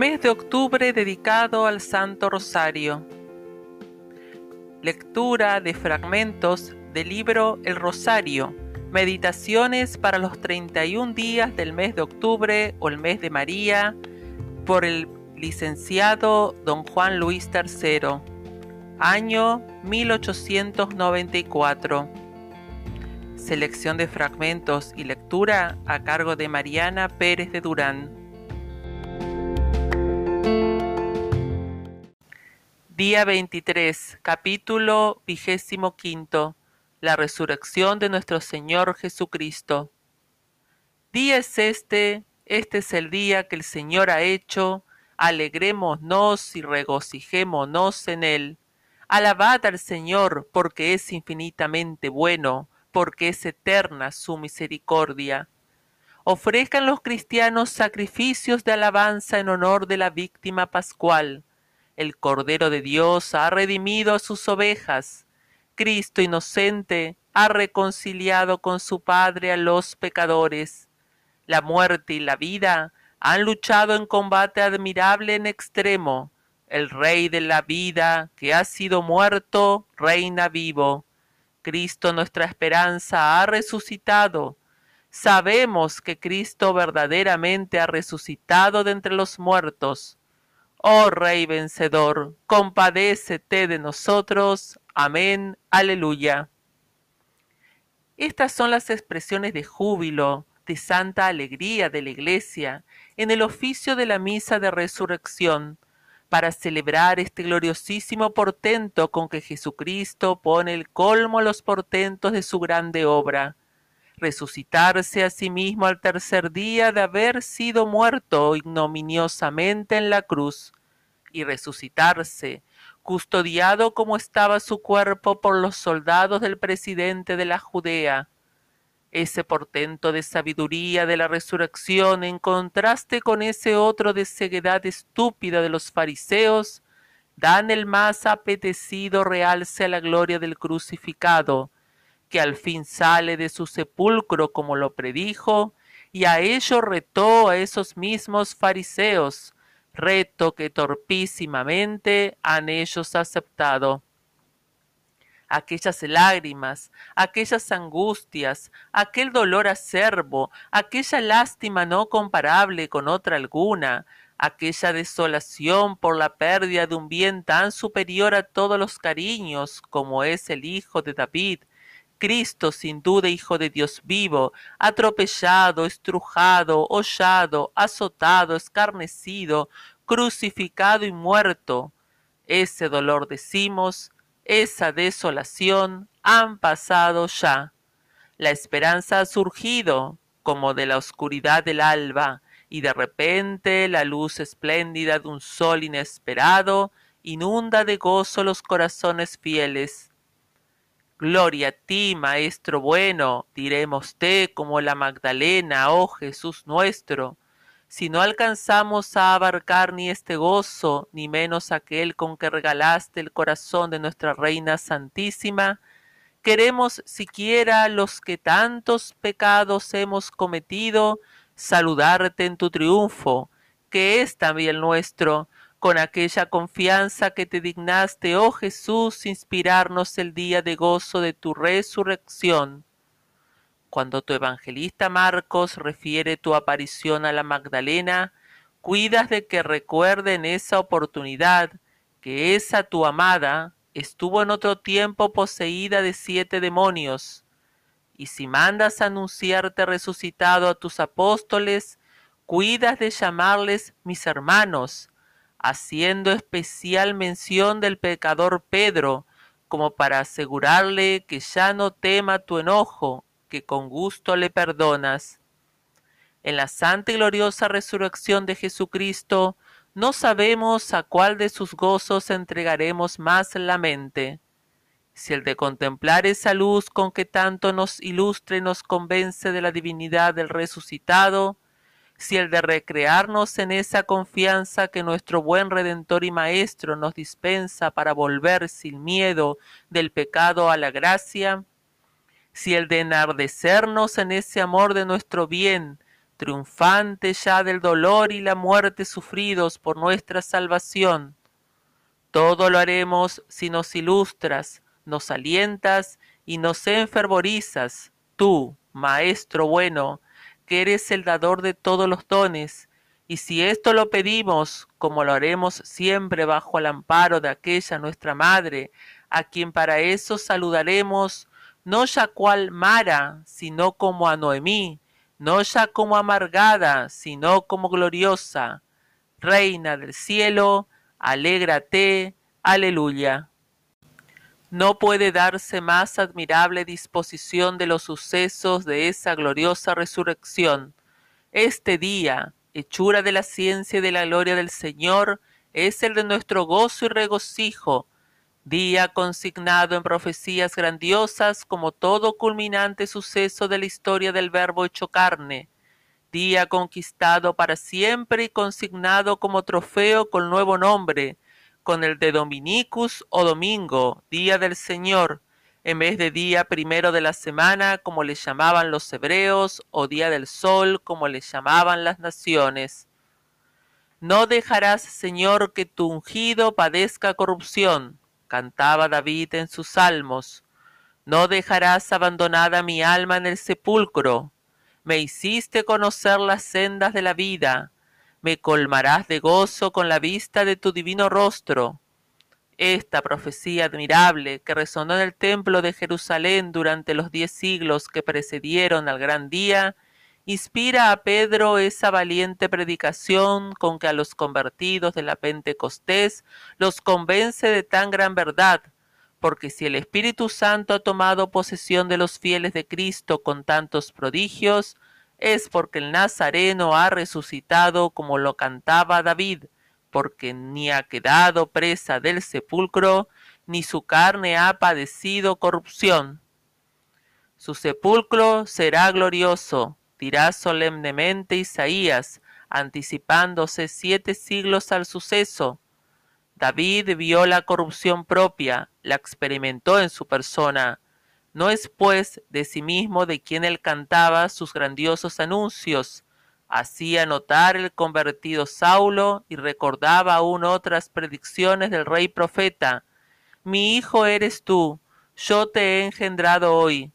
Mes de octubre dedicado al Santo Rosario. Lectura de fragmentos del libro El Rosario. Meditaciones para los 31 días del mes de octubre o el mes de María por el licenciado don Juan Luis III. Año 1894. Selección de fragmentos y lectura a cargo de Mariana Pérez de Durán. Día 23, capítulo vigésimo quinto. La resurrección de nuestro Señor Jesucristo. Día es este, este es el día que el Señor ha hecho, alegrémonos y regocijémonos en él. Alabad al Señor, porque es infinitamente bueno, porque es eterna su misericordia. Ofrezcan los cristianos sacrificios de alabanza en honor de la víctima pascual el Cordero de Dios ha redimido a sus ovejas. Cristo inocente ha reconciliado con su Padre a los pecadores. La muerte y la vida han luchado en combate admirable en extremo. El Rey de la vida, que ha sido muerto, reina vivo. Cristo nuestra esperanza ha resucitado. Sabemos que Cristo verdaderamente ha resucitado de entre los muertos Oh Rey vencedor, compadécete de nosotros. Amén. Aleluya. Estas son las expresiones de júbilo, de santa alegría de la Iglesia en el oficio de la misa de resurrección, para celebrar este gloriosísimo portento con que Jesucristo pone el colmo a los portentos de su grande obra resucitarse a sí mismo al tercer día de haber sido muerto ignominiosamente en la cruz, y resucitarse, custodiado como estaba su cuerpo por los soldados del presidente de la Judea. Ese portento de sabiduría de la resurrección en contraste con ese otro de ceguedad estúpida de los fariseos, dan el más apetecido realce a la gloria del crucificado, que al fin sale de su sepulcro como lo predijo, y a ello retó a esos mismos fariseos, reto que torpísimamente han ellos aceptado. Aquellas lágrimas, aquellas angustias, aquel dolor acerbo, aquella lástima no comparable con otra alguna, aquella desolación por la pérdida de un bien tan superior a todos los cariños como es el Hijo de David, Cristo, sin duda Hijo de Dios vivo, atropellado, estrujado, hollado, azotado, escarnecido, crucificado y muerto. Ese dolor decimos, esa desolación han pasado ya. La esperanza ha surgido como de la oscuridad del alba, y de repente la luz espléndida de un sol inesperado inunda de gozo los corazones fieles Gloria a ti, Maestro bueno, diremos te como la Magdalena, oh Jesús nuestro. Si no alcanzamos a abarcar ni este gozo, ni menos aquel con que regalaste el corazón de nuestra Reina Santísima, queremos siquiera los que tantos pecados hemos cometido, saludarte en tu triunfo, que es también nuestro, con aquella confianza que te dignaste, oh Jesús, inspirarnos el día de gozo de tu resurrección. Cuando tu evangelista Marcos refiere tu aparición a la Magdalena, cuidas de que recuerde en esa oportunidad que esa tu amada estuvo en otro tiempo poseída de siete demonios. Y si mandas anunciarte resucitado a tus apóstoles, cuidas de llamarles mis hermanos, haciendo especial mención del pecador Pedro, como para asegurarle que ya no tema tu enojo, que con gusto le perdonas. En la santa y gloriosa resurrección de Jesucristo, no sabemos a cuál de sus gozos entregaremos más la mente. Si el de contemplar esa luz con que tanto nos ilustre y nos convence de la divinidad del resucitado, si el de recrearnos en esa confianza que nuestro buen Redentor y Maestro nos dispensa para volver sin miedo del pecado a la gracia, si el de enardecernos en ese amor de nuestro bien, triunfante ya del dolor y la muerte sufridos por nuestra salvación. Todo lo haremos si nos ilustras, nos alientas y nos enfervorizas, tú, Maestro bueno, que eres el dador de todos los dones, y si esto lo pedimos, como lo haremos siempre bajo el amparo de aquella nuestra Madre, a quien para eso saludaremos, no ya cual Mara, sino como a Noemí, no ya como amargada, sino como gloriosa. Reina del cielo, alégrate, aleluya. No puede darse más admirable disposición de los sucesos de esa gloriosa resurrección. Este día, hechura de la ciencia y de la gloria del Señor, es el de nuestro gozo y regocijo, día consignado en profecías grandiosas como todo culminante suceso de la historia del Verbo hecho carne, día conquistado para siempre y consignado como trofeo con nuevo nombre, con el de Dominicus o Domingo, día del Señor, en vez de día primero de la semana, como le llamaban los hebreos, o día del sol, como le llamaban las naciones. No dejarás, Señor, que tu ungido padezca corrupción cantaba David en sus salmos. No dejarás abandonada mi alma en el sepulcro. Me hiciste conocer las sendas de la vida. Me colmarás de gozo con la vista de tu divino rostro. Esta profecía admirable que resonó en el templo de Jerusalén durante los diez siglos que precedieron al gran día, inspira a Pedro esa valiente predicación con que a los convertidos de la Pentecostés los convence de tan gran verdad, porque si el Espíritu Santo ha tomado posesión de los fieles de Cristo con tantos prodigios, es porque el Nazareno ha resucitado como lo cantaba David, porque ni ha quedado presa del sepulcro, ni su carne ha padecido corrupción. Su sepulcro será glorioso, dirá solemnemente Isaías, anticipándose siete siglos al suceso. David vio la corrupción propia, la experimentó en su persona. No es pues de sí mismo de quien él cantaba sus grandiosos anuncios. Hacía notar el convertido Saulo y recordaba aún otras predicciones del rey profeta. Mi hijo eres tú, yo te he engendrado hoy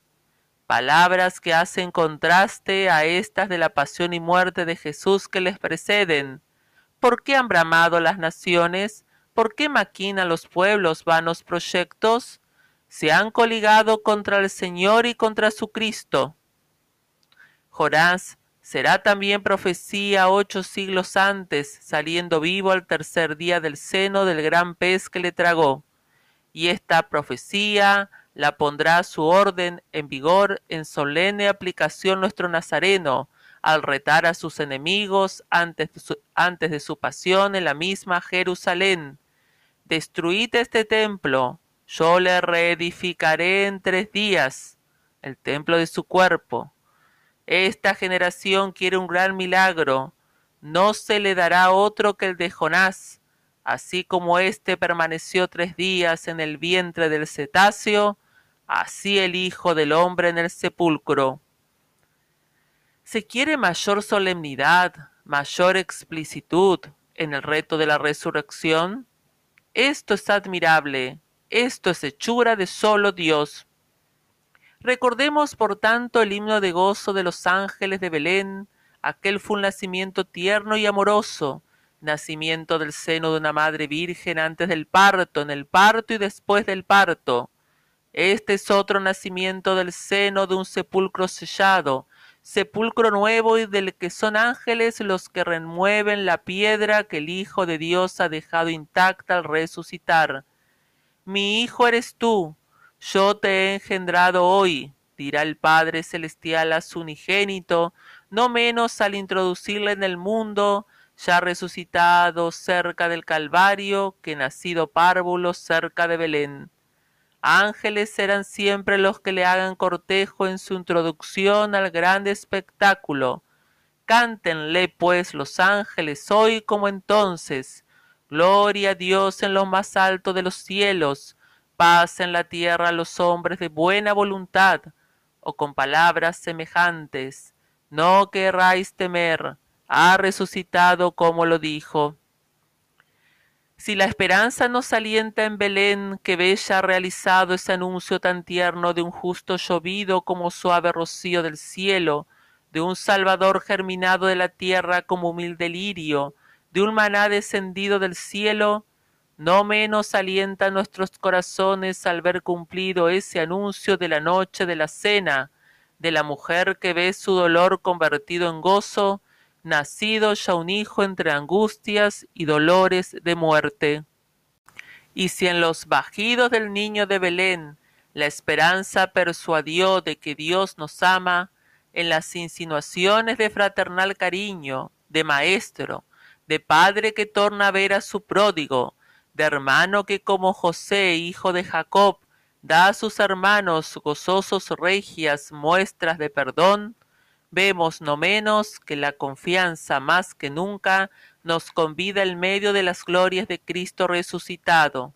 palabras que hacen contraste a estas de la pasión y muerte de Jesús que les preceden. ¿Por qué han bramado las naciones? ¿Por qué maquinan los pueblos vanos proyectos? Se han coligado contra el Señor y contra su Cristo. Jorás será también profecía ocho siglos antes, saliendo vivo al tercer día del seno del gran pez que le tragó. Y esta profecía la pondrá su orden en vigor en solemne aplicación nuestro Nazareno, al retar a sus enemigos antes de su, antes de su pasión en la misma Jerusalén. Destruid este templo, yo le reedificaré en tres días, el templo de su cuerpo. Esta generación quiere un gran milagro, no se le dará otro que el de Jonás, así como éste permaneció tres días en el vientre del cetáceo, así el Hijo del Hombre en el sepulcro. ¿Se quiere mayor solemnidad, mayor explicitud en el reto de la resurrección? Esto es admirable, esto es hechura de solo Dios. Recordemos por tanto el himno de gozo de los ángeles de Belén, aquel fue un nacimiento tierno y amoroso, nacimiento del seno de una madre virgen antes del parto, en el parto y después del parto, este es otro nacimiento del seno de un sepulcro sellado, sepulcro nuevo y del que son ángeles los que remueven la piedra que el Hijo de Dios ha dejado intacta al resucitar. Mi Hijo eres tú, yo te he engendrado hoy, dirá el Padre Celestial a su unigénito, no menos al introducirle en el mundo, ya resucitado cerca del Calvario, que nacido párvulo cerca de Belén. Ángeles serán siempre los que le hagan cortejo en su introducción al grande espectáculo. Cántenle pues los ángeles hoy como entonces. Gloria a Dios en lo más alto de los cielos, paz en la tierra a los hombres de buena voluntad, o con palabras semejantes. no querráis temer, ha resucitado como lo dijo. Si la esperanza nos alienta en Belén, que bella ha realizado ese anuncio tan tierno de un justo llovido como suave rocío del cielo, de un Salvador germinado de la tierra como humilde lirio, de un maná descendido del cielo, no menos alienta nuestros corazones al ver cumplido ese anuncio de la noche de la cena, de la mujer que ve su dolor convertido en gozo, nacido ya un hijo entre angustias y dolores de muerte. Y si en los bajidos del niño de Belén la esperanza persuadió de que Dios nos ama, en las insinuaciones de fraternal cariño, de maestro, de padre que torna a ver a su pródigo, de hermano que como José, hijo de Jacob, da a sus hermanos gozosos regias muestras de perdón, vemos no menos que la confianza más que nunca nos convida en medio de las glorias de Cristo resucitado.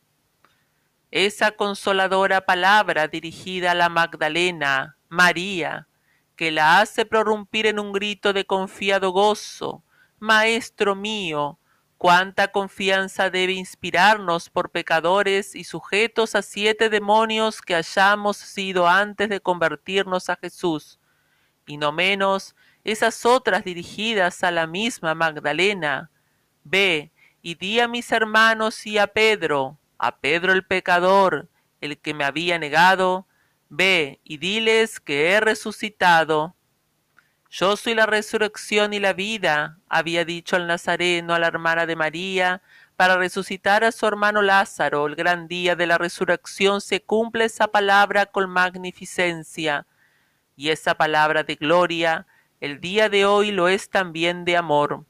Esa consoladora palabra dirigida a la Magdalena, María, que la hace prorrumpir en un grito de confiado gozo, Maestro mío, cuánta confianza debe inspirarnos por pecadores y sujetos a siete demonios que hayamos sido antes de convertirnos a Jesús, y no menos esas otras dirigidas a la misma Magdalena. Ve y di a mis hermanos y a Pedro, a Pedro el pecador, el que me había negado, ve y diles que he resucitado. Yo soy la resurrección y la vida, había dicho el Nazareno a la hermana de María, para resucitar a su hermano Lázaro. El gran día de la resurrección se cumple esa palabra con magnificencia, y esa palabra de gloria, el día de hoy lo es también de amor.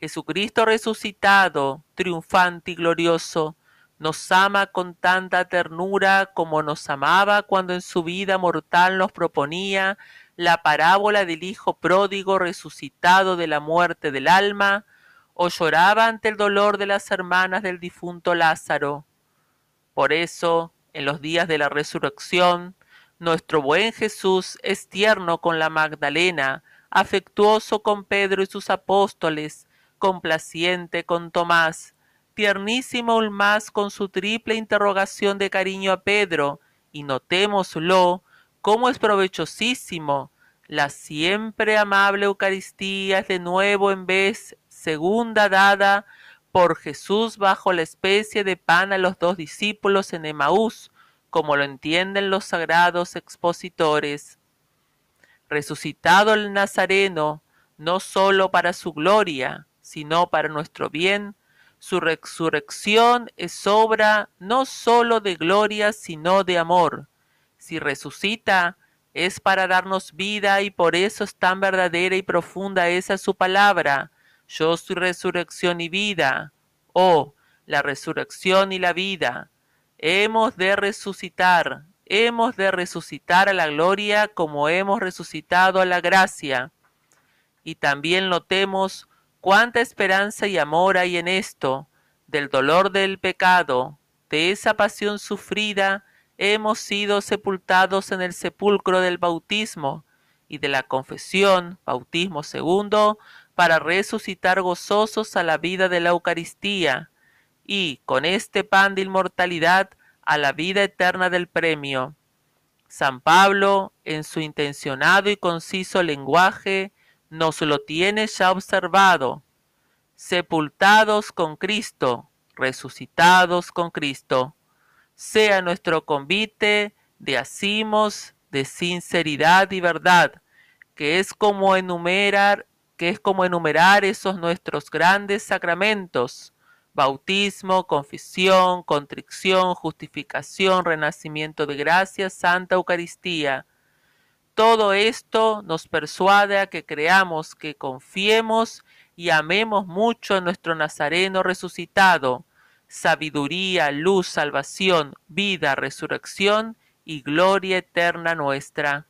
Jesucristo resucitado, triunfante y glorioso, nos ama con tanta ternura como nos amaba cuando en su vida mortal nos proponía la parábola del Hijo pródigo resucitado de la muerte del alma, o lloraba ante el dolor de las hermanas del difunto Lázaro. Por eso, en los días de la resurrección, nuestro buen Jesús es tierno con la Magdalena, afectuoso con Pedro y sus apóstoles, complaciente con Tomás, tiernísimo aún más con su triple interrogación de cariño a Pedro, y notémoslo, cómo es provechosísimo. La siempre amable Eucaristía de nuevo en vez segunda dada por Jesús bajo la especie de pan a los dos discípulos en Emaús, como lo entienden los sagrados expositores. Resucitado el Nazareno, no sólo para su gloria, sino para nuestro bien, su resurrección es obra no sólo de gloria, sino de amor si resucita, es para darnos vida y por eso es tan verdadera y profunda esa su palabra. Yo soy resurrección y vida. Oh, la resurrección y la vida. Hemos de resucitar, hemos de resucitar a la gloria como hemos resucitado a la gracia. Y también notemos cuánta esperanza y amor hay en esto, del dolor del pecado, de esa pasión sufrida, hemos sido sepultados en el sepulcro del bautismo y de la confesión, bautismo segundo, para resucitar gozosos a la vida de la Eucaristía y, con este pan de inmortalidad, a la vida eterna del premio. San Pablo, en su intencionado y conciso lenguaje, nos lo tiene ya observado. Sepultados con Cristo, resucitados con Cristo sea nuestro convite de asimos, de sinceridad y verdad, que es como enumerar, que es como enumerar esos nuestros grandes sacramentos, bautismo, confesión, contrición, justificación, renacimiento de gracia, Santa Eucaristía. Todo esto nos persuade a que creamos, que confiemos y amemos mucho a nuestro Nazareno resucitado, sabiduría, luz, salvación, vida, resurrección y gloria eterna nuestra.